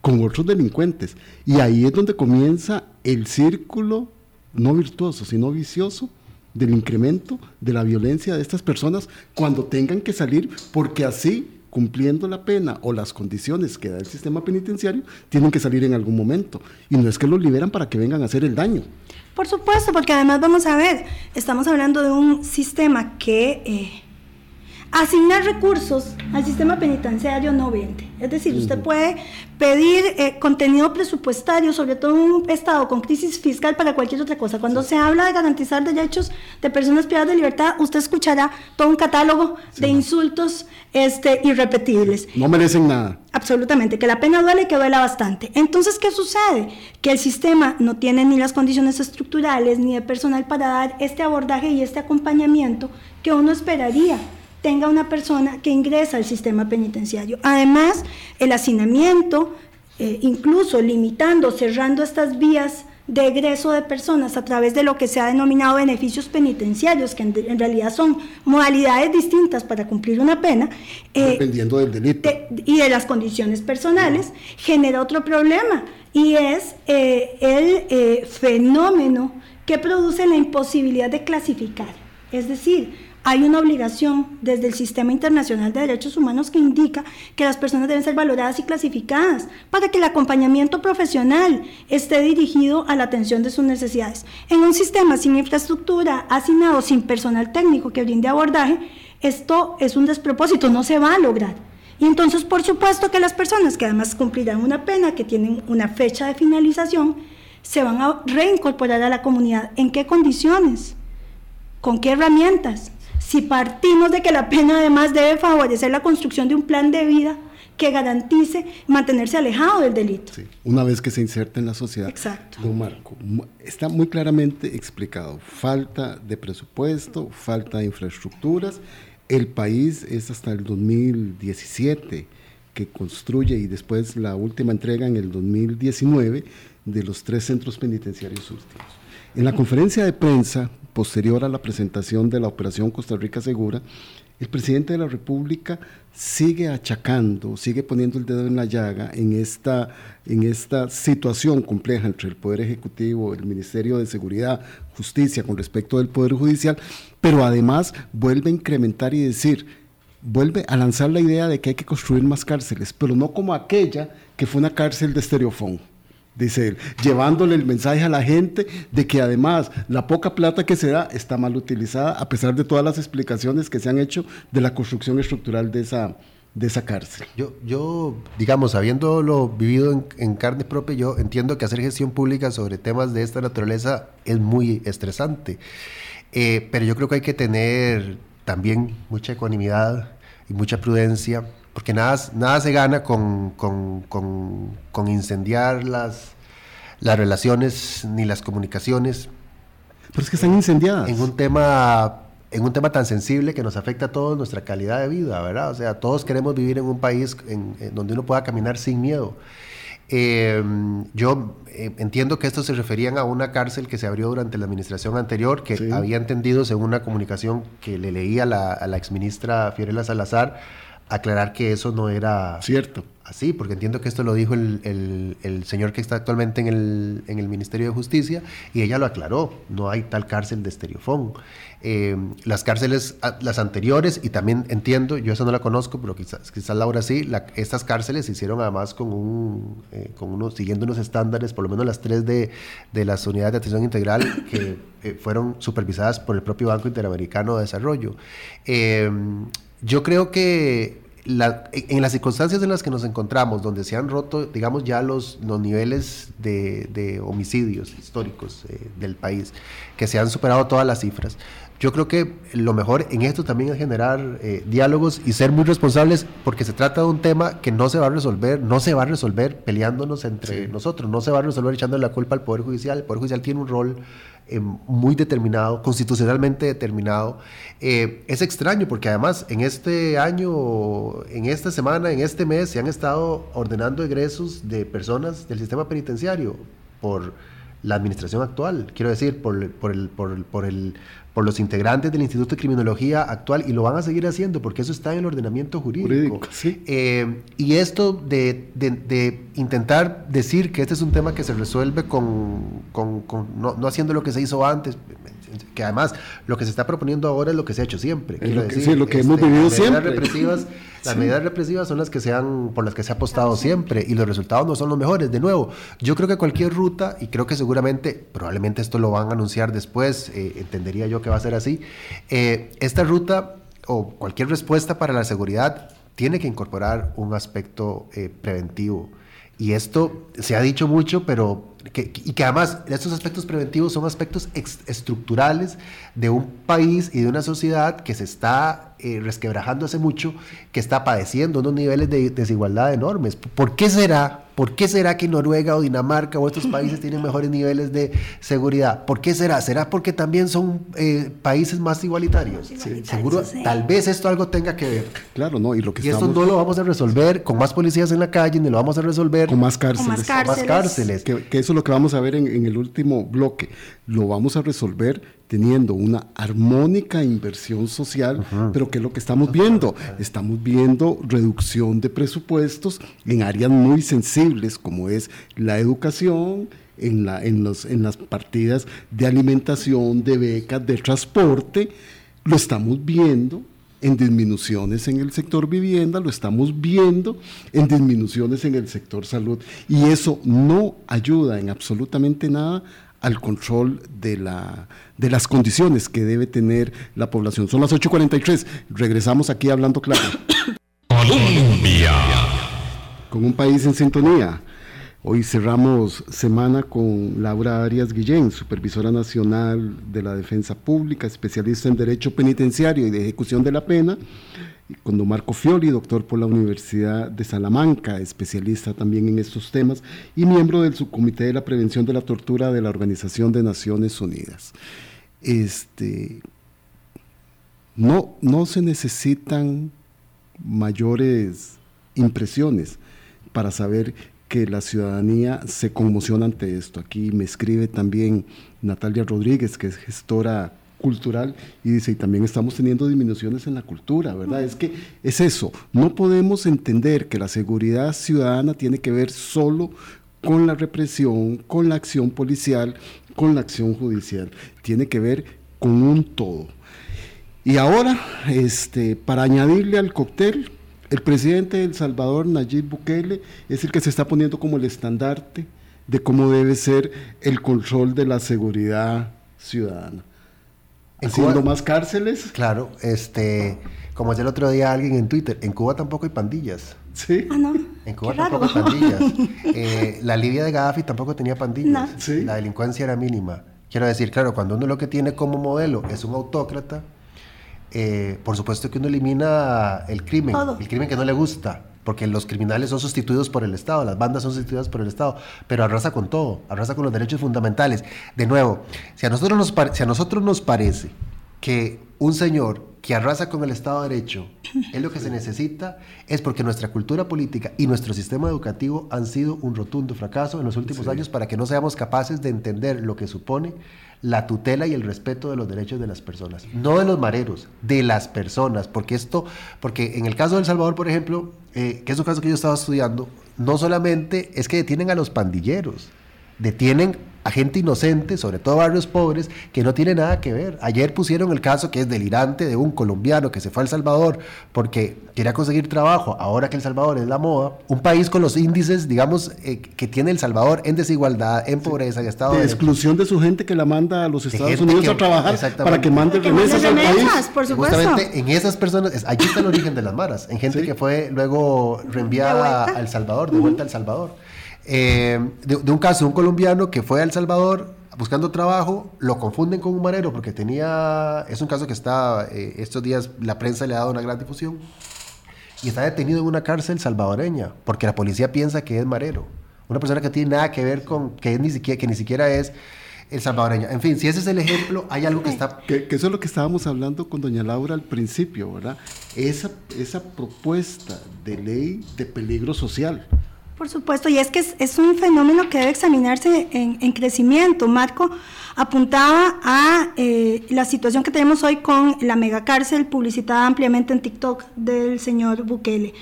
con otros delincuentes. Y ahí es donde comienza el círculo no virtuoso, sino vicioso del incremento de la violencia de estas personas cuando tengan que salir, porque así cumpliendo la pena o las condiciones que da el sistema penitenciario, tienen que salir en algún momento. Y no es que los liberan para que vengan a hacer el daño. Por supuesto, porque además vamos a ver, estamos hablando de un sistema que eh, asignar recursos al sistema penitenciario no vende. Es decir, usted puede pedir eh, contenido presupuestario, sobre todo en un estado con crisis fiscal para cualquier otra cosa. Cuando se habla de garantizar derechos de personas privadas de libertad, usted escuchará todo un catálogo de insultos este, irrepetibles. No merecen nada. Absolutamente, que la pena duele y que duela bastante. Entonces, ¿qué sucede? Que el sistema no tiene ni las condiciones estructurales ni de personal para dar este abordaje y este acompañamiento que uno esperaría tenga una persona que ingresa al sistema penitenciario. Además, el hacinamiento, eh, incluso limitando, cerrando estas vías de egreso de personas a través de lo que se ha denominado beneficios penitenciarios, que en, realidad son modalidades distintas para cumplir una pena. Eh, Dependiendo del delito. y de las condiciones personales, genera otro problema, y es eh, el fenómeno que produce la imposibilidad de clasificar. Es decir, hay una obligación desde el Sistema Internacional de Derechos Humanos que indica que las personas deben ser valoradas y clasificadas para que el acompañamiento profesional esté dirigido a la atención de sus necesidades. En un sistema sin infraestructura, asignado, sin personal técnico que brinde abordaje, esto es un despropósito, no se va a lograr. Y entonces, por supuesto que las personas que además cumplirán una pena, que tienen una fecha de finalización, se van a reincorporar a la comunidad. ¿En qué condiciones? ¿Con qué herramientas? Si partimos de que la pena además debe favorecer la construcción de un plan de vida que garantice mantenerse alejado del delito. una vez que se inserta en la sociedad. Exacto. Don Marco, está muy claramente explicado. Falta de presupuesto, falta de infraestructuras. El país es hasta el 2017 que construye y después la última entrega en el 2019 de los tres centros penitenciarios últimos. En la conferencia de prensa posterior a la presentación de la Operación Costa Rica Segura, el presidente de la República sigue achacando, sigue poniendo el dedo en la llaga en esta, en esta situación compleja entre el Poder Ejecutivo, el Ministerio de Seguridad, Justicia con respecto del Poder Judicial, pero además vuelve a incrementar y decir, vuelve a lanzar la idea de que hay que construir más cárceles, pero no como aquella que fue una cárcel de estereofón dice él, llevándole el mensaje a la gente de que además la poca plata que se da está mal utilizada, a pesar de todas las explicaciones que se han hecho de la construcción estructural de esa, de esa cárcel. Yo, yo digamos, habiéndolo vivido en, carne propia, yo entiendo que hacer gestión pública sobre temas de esta naturaleza es muy estresante, eh, pero yo creo que hay que tener también mucha ecuanimidad y mucha prudencia porque nada, nada se gana con, incendiar las, las relaciones ni las comunicaciones. Pero es que están incendiadas. En un tema en un tema tan sensible que nos afecta a todos nuestra calidad de vida, ¿verdad? O sea, todos queremos vivir en un país en, donde uno pueda caminar sin miedo. Em, yo eh, entiendo que esto se referían a una cárcel que se abrió durante la administración anterior, que había entendido, según una comunicación que le leí a la, a la exministra Fiorella Salazar, aclarar que eso no era cierto. Así, porque entiendo que esto lo dijo el, el, señor que está actualmente en el, en el, Ministerio de Justicia y ella lo aclaró, no hay tal cárcel de estereofón. Eh, las cárceles, ah, las anteriores, y también entiendo, yo esa no la conozco, pero quizás, quizás Laura sí, estas cárceles se hicieron además con un, eh, con unos, siguiendo unos estándares, por lo menos las tres de, de las unidades de atención integral que eh, fueron supervisadas por el propio Banco Interamericano de Desarrollo. Yo creo que en las circunstancias en las que nos encontramos, donde se han roto, digamos, ya los, los niveles de, homicidios históricos eh, del país, que se han superado todas las cifras, yo creo que lo mejor en esto también es generar eh, diálogos y ser muy responsables, porque se trata de un tema que no se va a resolver, no se va a resolver peleándonos entre nosotros, no se va a resolver echándole la culpa al Poder Judicial. El Poder Judicial tiene un rol eh, muy determinado, constitucionalmente determinado. Eh, es extraño porque además en este año, en esta semana, en este mes, se han estado ordenando egresos de personas del sistema penitenciario por la administración actual, quiero decir, por, por, el, por, por, el, por los integrantes del Instituto de Criminología actual y lo van a seguir haciendo porque eso está en el ordenamiento jurídico. Eh, y esto de, de, intentar decir que este es un tema que se resuelve con, con, no, no, haciendo lo que se hizo antes, que además lo que se está proponiendo ahora es lo que se ha hecho siempre. lo que, sí, lo que hemos este, vivido siempre. Represivas, las medidas represivas son las que se han, por las que se ha apostado siempre y los resultados no son los mejores. De nuevo, yo creo que cualquier ruta, y creo que seguramente, probablemente esto lo van a anunciar después, eh, entendería yo que va a ser así, eh, esta ruta o cualquier respuesta para la seguridad tiene que incorporar un aspecto eh, preventivo. Y esto se ha dicho mucho, pero y que además estos aspectos preventivos son aspectos estructurales de un país y de una sociedad que se está eh, resquebrajando hace mucho, que está padeciendo unos niveles de desigualdad enormes. ¿Por qué será? ¿Por qué será que Noruega o Dinamarca o estos países tienen mejores niveles de seguridad? ¿Por qué será? ¿Será porque también son eh, países más igualitarios? seguro, tal vez esto algo tenga que ver. Claro, no, y lo que y esto no lo vamos a resolver con más policías en la calle, ni lo vamos a resolver con más cárceles. Con más cárceles. Que, eso es lo que vamos a ver en, en el último bloque. Lo vamos a resolver teniendo una armónica inversión social, pero ¿qué es lo que estamos viendo? Estamos viendo reducción de presupuestos en áreas muy sensibles como es la educación, en, la, en, los, en las partidas de alimentación, de becas, de transporte, lo estamos viendo en disminuciones en el sector vivienda, lo estamos viendo en disminuciones en el sector salud. Y eso no ayuda en absolutamente nada al control de, la, de las condiciones que debe tener la población. Son las 8.43, regresamos aquí hablando claro. Colombia. Con un país en sintonía. Hoy cerramos semana con Laura Arias Guillén, supervisora nacional de la Defensa Pública, especialista en Derecho Penitenciario y de Ejecución de la Pena, con Marco Fioli, doctor por la Universidad de Salamanca, especialista también en estos temas y miembro del Subcomité de la Prevención de la Tortura de la Organización de Naciones Unidas. Este, no, no se necesitan mayores impresiones para saber que la ciudadanía se conmociona ante esto. Aquí me escribe también Natalia Rodríguez, que es gestora cultural, y dice, y también estamos teniendo disminuciones en la cultura, ¿verdad? Es que es eso, no podemos entender que la seguridad ciudadana tiene que ver solo con la represión, con la acción policial, con la acción judicial, tiene que ver con un todo. Y ahora, este, para añadirle al cóctel, el presidente de El Salvador, Nayib Bukele, es el que se está poniendo como el estandarte de cómo debe ser el control de la seguridad ciudadana. Haciendo más cárceles. Claro, este, como decía el otro día alguien en Twitter, en Cuba tampoco hay pandillas. Sí. Ah, no. En Cuba tampoco hay pandillas. Eh, la Libia de Gaddafi tampoco tenía pandillas. No. Sí. La delincuencia era mínima. Quiero decir, claro, cuando uno lo que tiene como modelo es un autócrata, eh, por supuesto que uno elimina el crimen, Todo. el crimen que no le gusta, porque los criminales son sustituidos por el Estado, las bandas son sustituidas por el Estado, pero arrasa con todo, arrasa con los derechos fundamentales. De nuevo, si a nosotros nos, pare- si a nosotros nos parece que un señor que arrasa con el Estado de Derecho es lo que se necesita, es porque nuestra cultura política y nuestro sistema educativo han sido un rotundo fracaso en los últimos años para que no seamos capaces de entender lo que supone la tutela y el respeto de los derechos de las personas, no de los mareros, de las personas, porque esto, porque en el caso de El Salvador, por ejemplo, eh, que es un caso que yo estaba estudiando, no solamente es que detienen a los pandilleros, detienen a gente inocente, sobre todo barrios pobres, que no tiene nada que ver. Ayer pusieron el caso que es delirante de un colombiano que se fue a El Salvador porque quería conseguir trabajo, ahora que El Salvador es la moda, un país con los índices, digamos, eh, que tiene El Salvador en desigualdad, en pobreza, en estado De de... exclusión de su gente que la manda a los Estados Unidos que- a trabajar para que mande remesas al país. por supuesto. Justamente en esas personas, es- allí está el origen de las maras, en gente Sí. que fue luego reenviada a El Salvador, de vuelta a El Salvador. Eh, de, de un caso de un colombiano que fue a El Salvador buscando trabajo, lo confunden con un marero porque tenía, es un caso que está, eh, estos días la prensa le ha dado una gran difusión, y está detenido en una cárcel salvadoreña porque la policía piensa que es marero. Una persona que tiene nada que ver con, que, es ni, siquiera, que ni siquiera es el salvadoreño. En fin, si ese es el ejemplo, hay algo que está Que, que eso es lo que estábamos hablando con doña Laura al principio, ¿verdad? Esa, esa propuesta de ley de peligro social. Por supuesto, y es que es, es un fenómeno que debe examinarse en, en crecimiento. Marco apuntaba a eh, la situación que tenemos hoy con la megacárcel publicitada ampliamente en TikTok del señor Bukele.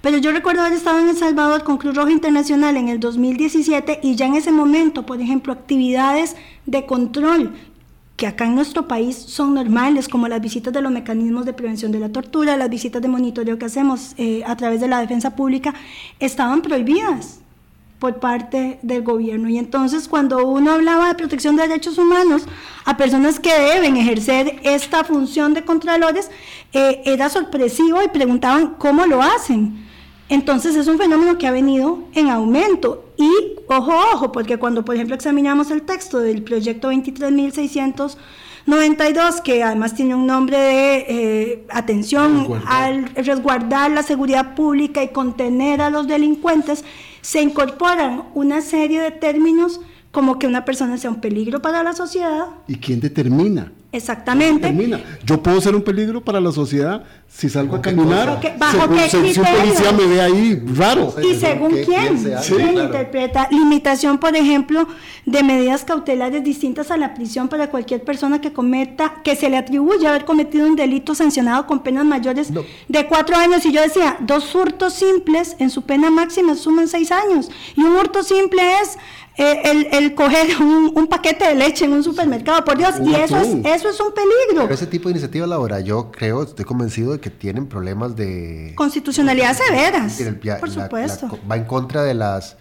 Pero yo recuerdo haber estado en El Salvador con Cruz Roja Internacional en el 2017 y ya en ese momento, por ejemplo, actividades de control que acá en nuestro país son normales, como las visitas de los mecanismos de prevención de la tortura, las visitas de monitoreo que hacemos eh, a través de la defensa pública, estaban prohibidas por parte del gobierno. Y entonces cuando uno hablaba de protección de derechos humanos a personas que deben ejercer esta función de contralores, eh, era sorpresivo y preguntaban cómo lo hacen. Entonces es un fenómeno que ha venido en aumento. Y ojo, ojo, porque cuando por ejemplo examinamos el texto del proyecto 23.692, que además tiene un nombre de eh, atención al resguardar la seguridad pública y contener a los delincuentes, se incorporan una serie de términos como que una persona sea un peligro para la sociedad. ¿Y quién determina? Exactamente. Determina. Yo puedo ser un peligro para la sociedad si salgo a ¿Con qué caminar. cosa? ¿Bajo según- qué si- si un policía me ve ahí raro. Y según ¿Qué quién, quién Claro. interpreta limitación, por ejemplo, de medidas cautelares distintas a la prisión para cualquier persona que cometa, que se le atribuye haber cometido un delito sancionado con penas mayores No. de cuatro años. Y yo decía, dos hurtos simples en su pena máxima suman seis años. Y un hurto simple es eh, el, el coger un, un paquete de leche en un supermercado, por Dios. Un Y eso es, eso es un peligro. Pero ese tipo de iniciativas laborales, yo creo, estoy convencido de que tienen problemas de... Constitucionalidad severas, el- por la- supuesto. la- va en contra de las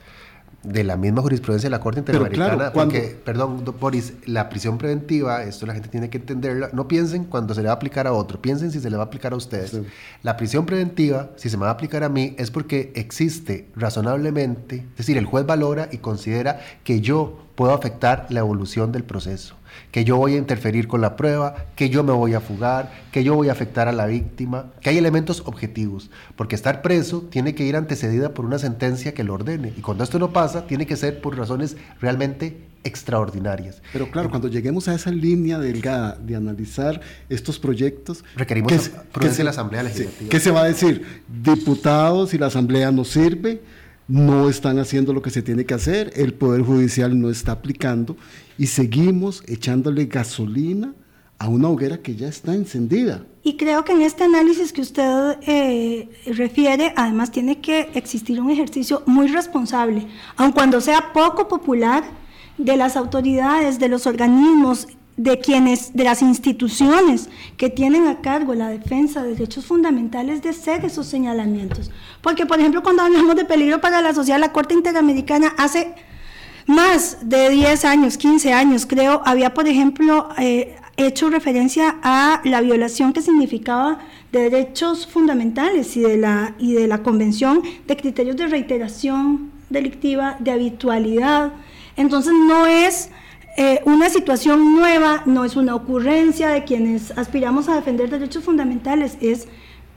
de la misma jurisprudencia de la Corte Interamericana. porque, perdón, Boris, la prisión preventiva, esto la gente tiene que entenderla, no piensen cuando se le va a aplicar a otro, piensen si se le va a aplicar a ustedes. La prisión preventiva, si se me va a aplicar a mí, es porque existe razonablemente, es decir, el juez valora y considera que yo puedo afectar la evolución del proceso que yo voy a interferir con la prueba, que yo me voy a fugar, que yo voy a afectar a la víctima, que hay elementos objetivos, porque estar preso tiene que ir antecedida por una sentencia que lo ordene, y cuando esto no pasa, tiene que ser por razones realmente extraordinarias. Pero claro, cuando lleguemos a esa línea delgada de analizar estos proyectos... Requerimos que, de la Asamblea Legislativa. ¿Qué se va a decir? Diputados, si la Asamblea no sirve, no están haciendo lo que se tiene que hacer, el Poder Judicial no está aplicando y seguimos echándole gasolina a una hoguera que ya está encendida. Y creo que en este análisis que usted eh, refiere, además tiene que existir un ejercicio muy responsable, aun cuando sea poco popular, de las autoridades, de los organismos de quienes, de las instituciones que tienen a cargo la defensa de derechos fundamentales de hacer esos señalamientos. Porque, por ejemplo, cuando hablamos de peligro para la sociedad, la Corte Interamericana hace más de 10 años, 15 años, creo, había, por ejemplo, eh, hecho referencia a la violación que significaba de derechos fundamentales y de la, y de la Convención de Criterios de Reiteración Delictiva, de habitualidad. Entonces, no es eh, una situación nueva, no es una ocurrencia de quienes aspiramos a defender derechos fundamentales, es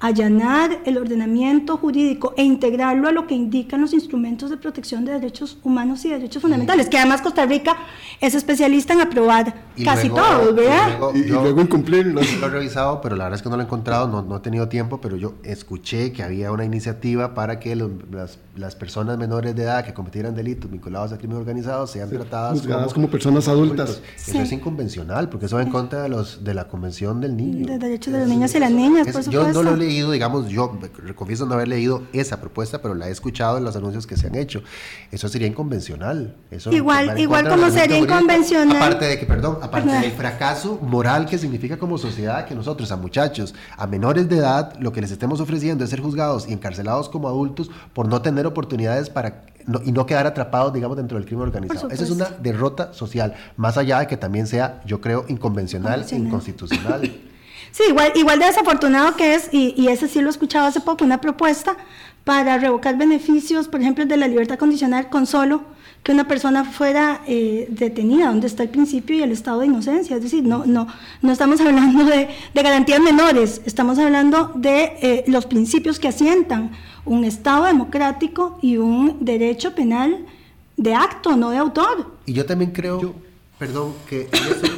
allanar el ordenamiento jurídico e integrarlo a lo que indican los instrumentos de protección de derechos humanos y derechos fundamentales, que además Costa Rica es especialista en aprobar casi todo, ¿verdad? Y luego, en cumplirlo. Lo he revisado, pero la verdad es que no lo he encontrado, no, no he tenido tiempo, pero yo escuché que había una iniciativa para que las, las, personas menores de edad que cometieran delitos vinculados a crimen organizado sean tratadas como, personas adultas. Eso es inconvencional, porque eso va en contra de, los, de la Convención del Niño. De derechos de los niños y las niñas, por supuesto. Yo no lo leído, digamos, yo confieso no haber leído esa propuesta, pero la he escuchado en los anuncios que se han hecho. Eso sería inconvencional. Eso igual igual como sería inconvencional. Aparte de que, perdón, aparte del fracaso moral que significa como sociedad que nosotros a muchachos, a menores de edad, lo que les estemos ofreciendo es ser juzgados y encarcelados como adultos por no tener oportunidades para y no quedar atrapados, digamos, dentro del crimen organizado. Esa es una derrota social, más allá de que también sea, yo creo, inconvencional e inconstitucional. Sí, igual, igual de desafortunado que es, y, y ese sí lo he escuchado hace poco, una propuesta para revocar beneficios, por ejemplo, de la libertad condicional con solo que una persona fuera eh, detenida, donde está el principio y el estado de inocencia. Es decir, no, no, no estamos hablando de, de garantías menores, estamos hablando de eh, los principios que asientan un Estado democrático y un derecho penal de acto, no de autor. Y yo también creo... Perdón, que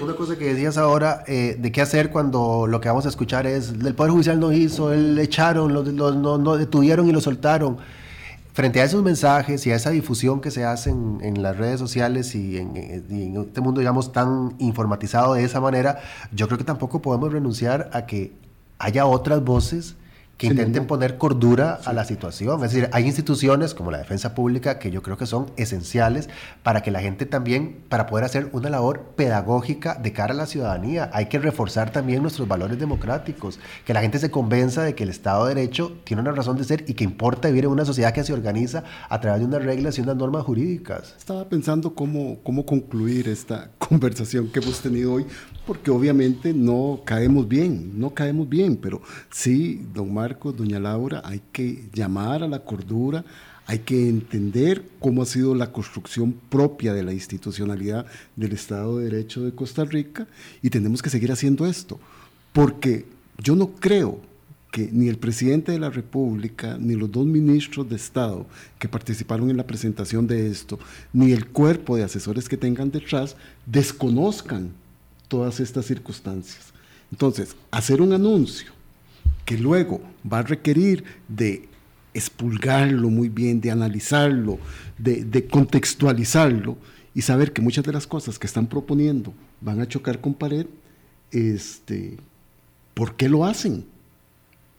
una cosa que decías ahora eh, de qué hacer cuando lo que vamos a escuchar es el Poder Judicial no hizo, él echaron, lo, no, no, detuvieron y lo soltaron. Frente a esos mensajes y a esa difusión que se hace en, las redes sociales y en, en, este mundo, digamos, tan informatizado de esa manera, yo creo que tampoco podemos renunciar a que haya otras voces que intenten poner cordura a la situación. Es decir, hay instituciones como la defensa pública que yo creo que son esenciales para que la gente también, para poder hacer una labor pedagógica de cara a la ciudadanía. Hay que reforzar también nuestros valores democráticos, que la gente se convenza de que el Estado de Derecho tiene una razón de ser y que importa vivir en una sociedad que se organiza a través de unas reglas y unas normas jurídicas. Estaba pensando cómo, cómo concluir esta conversación que hemos tenido hoy, porque obviamente no caemos bien, no caemos bien, pero sí, don Mar doña Laura, hay que llamar a la cordura, hay que entender cómo ha sido la construcción propia de la institucionalidad del Estado de Derecho de Costa Rica y tenemos que seguir haciendo esto, porque yo no creo que ni el presidente de la República, ni los dos ministros de Estado que participaron en la presentación de esto, ni el cuerpo de asesores que tengan detrás, desconozcan todas estas circunstancias. Entonces, hacer un anuncio que luego va a requerir de expulgarlo muy bien, de analizarlo, de, contextualizarlo y saber que muchas de las cosas que están proponiendo van a chocar con pared, este, ¿por qué lo hacen?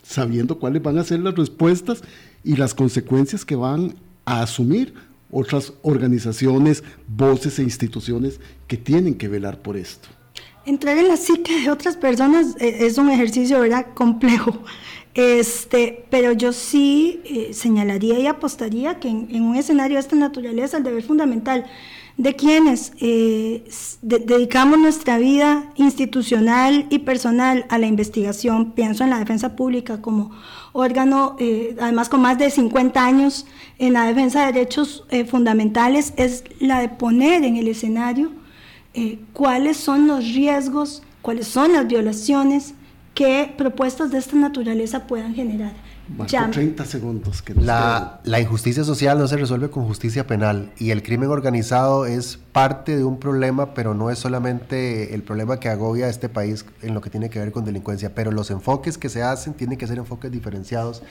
Sabiendo cuáles van a ser las respuestas y las consecuencias que van a asumir otras organizaciones, voces e instituciones que tienen que velar por esto. Entrar en la psique de otras personas eh, es un ejercicio, ¿verdad?, complejo. Este, pero yo sí eh, señalaría y apostaría que en, un escenario de esta naturaleza el deber fundamental de quienes eh, dedicamos nuestra vida institucional y personal a la investigación, pienso en la defensa pública como órgano, además con más de 50 años en la defensa de derechos fundamentales, es la de poner en el escenario eh, cuáles son los riesgos, cuáles son las violaciones que propuestas de esta naturaleza puedan generar. Ya. 30 segundos. Que la, la, injusticia social no se resuelve con justicia penal y el crimen organizado es parte de un problema, pero no es solamente el problema que agobia a este país en lo que tiene que ver con delincuencia, pero los enfoques que se hacen tienen que ser enfoques diferenciados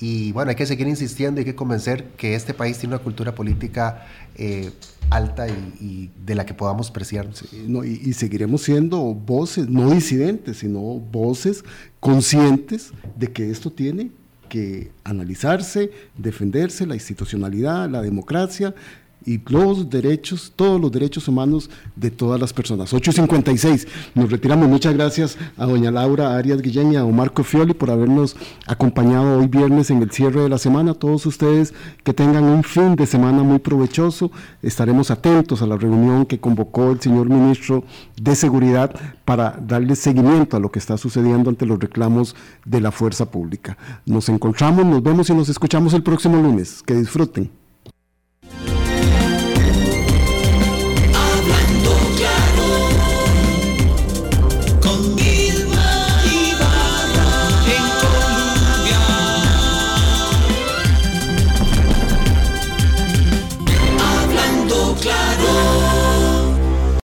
y bueno, hay que seguir insistiendo y hay que convencer que este país tiene una cultura política eh, alta y, de la que podamos preciarnos. y, y seguiremos siendo voces, no disidentes, sino voces conscientes de que esto tiene que analizarse, defenderse, la institucionalidad, la democracia, y los derechos, todos los derechos humanos de todas las personas. 8.56, nos retiramos. Muchas gracias a doña Laura Arias Guillén y a Marco Fioli por habernos acompañado hoy viernes en el cierre de la semana. Todos ustedes que tengan un fin de semana muy provechoso. Estaremos atentos a la reunión que convocó el señor ministro de Seguridad para darle seguimiento a lo que está sucediendo ante los reclamos de la fuerza pública. Nos encontramos, nos vemos y nos escuchamos el próximo lunes. Que disfruten.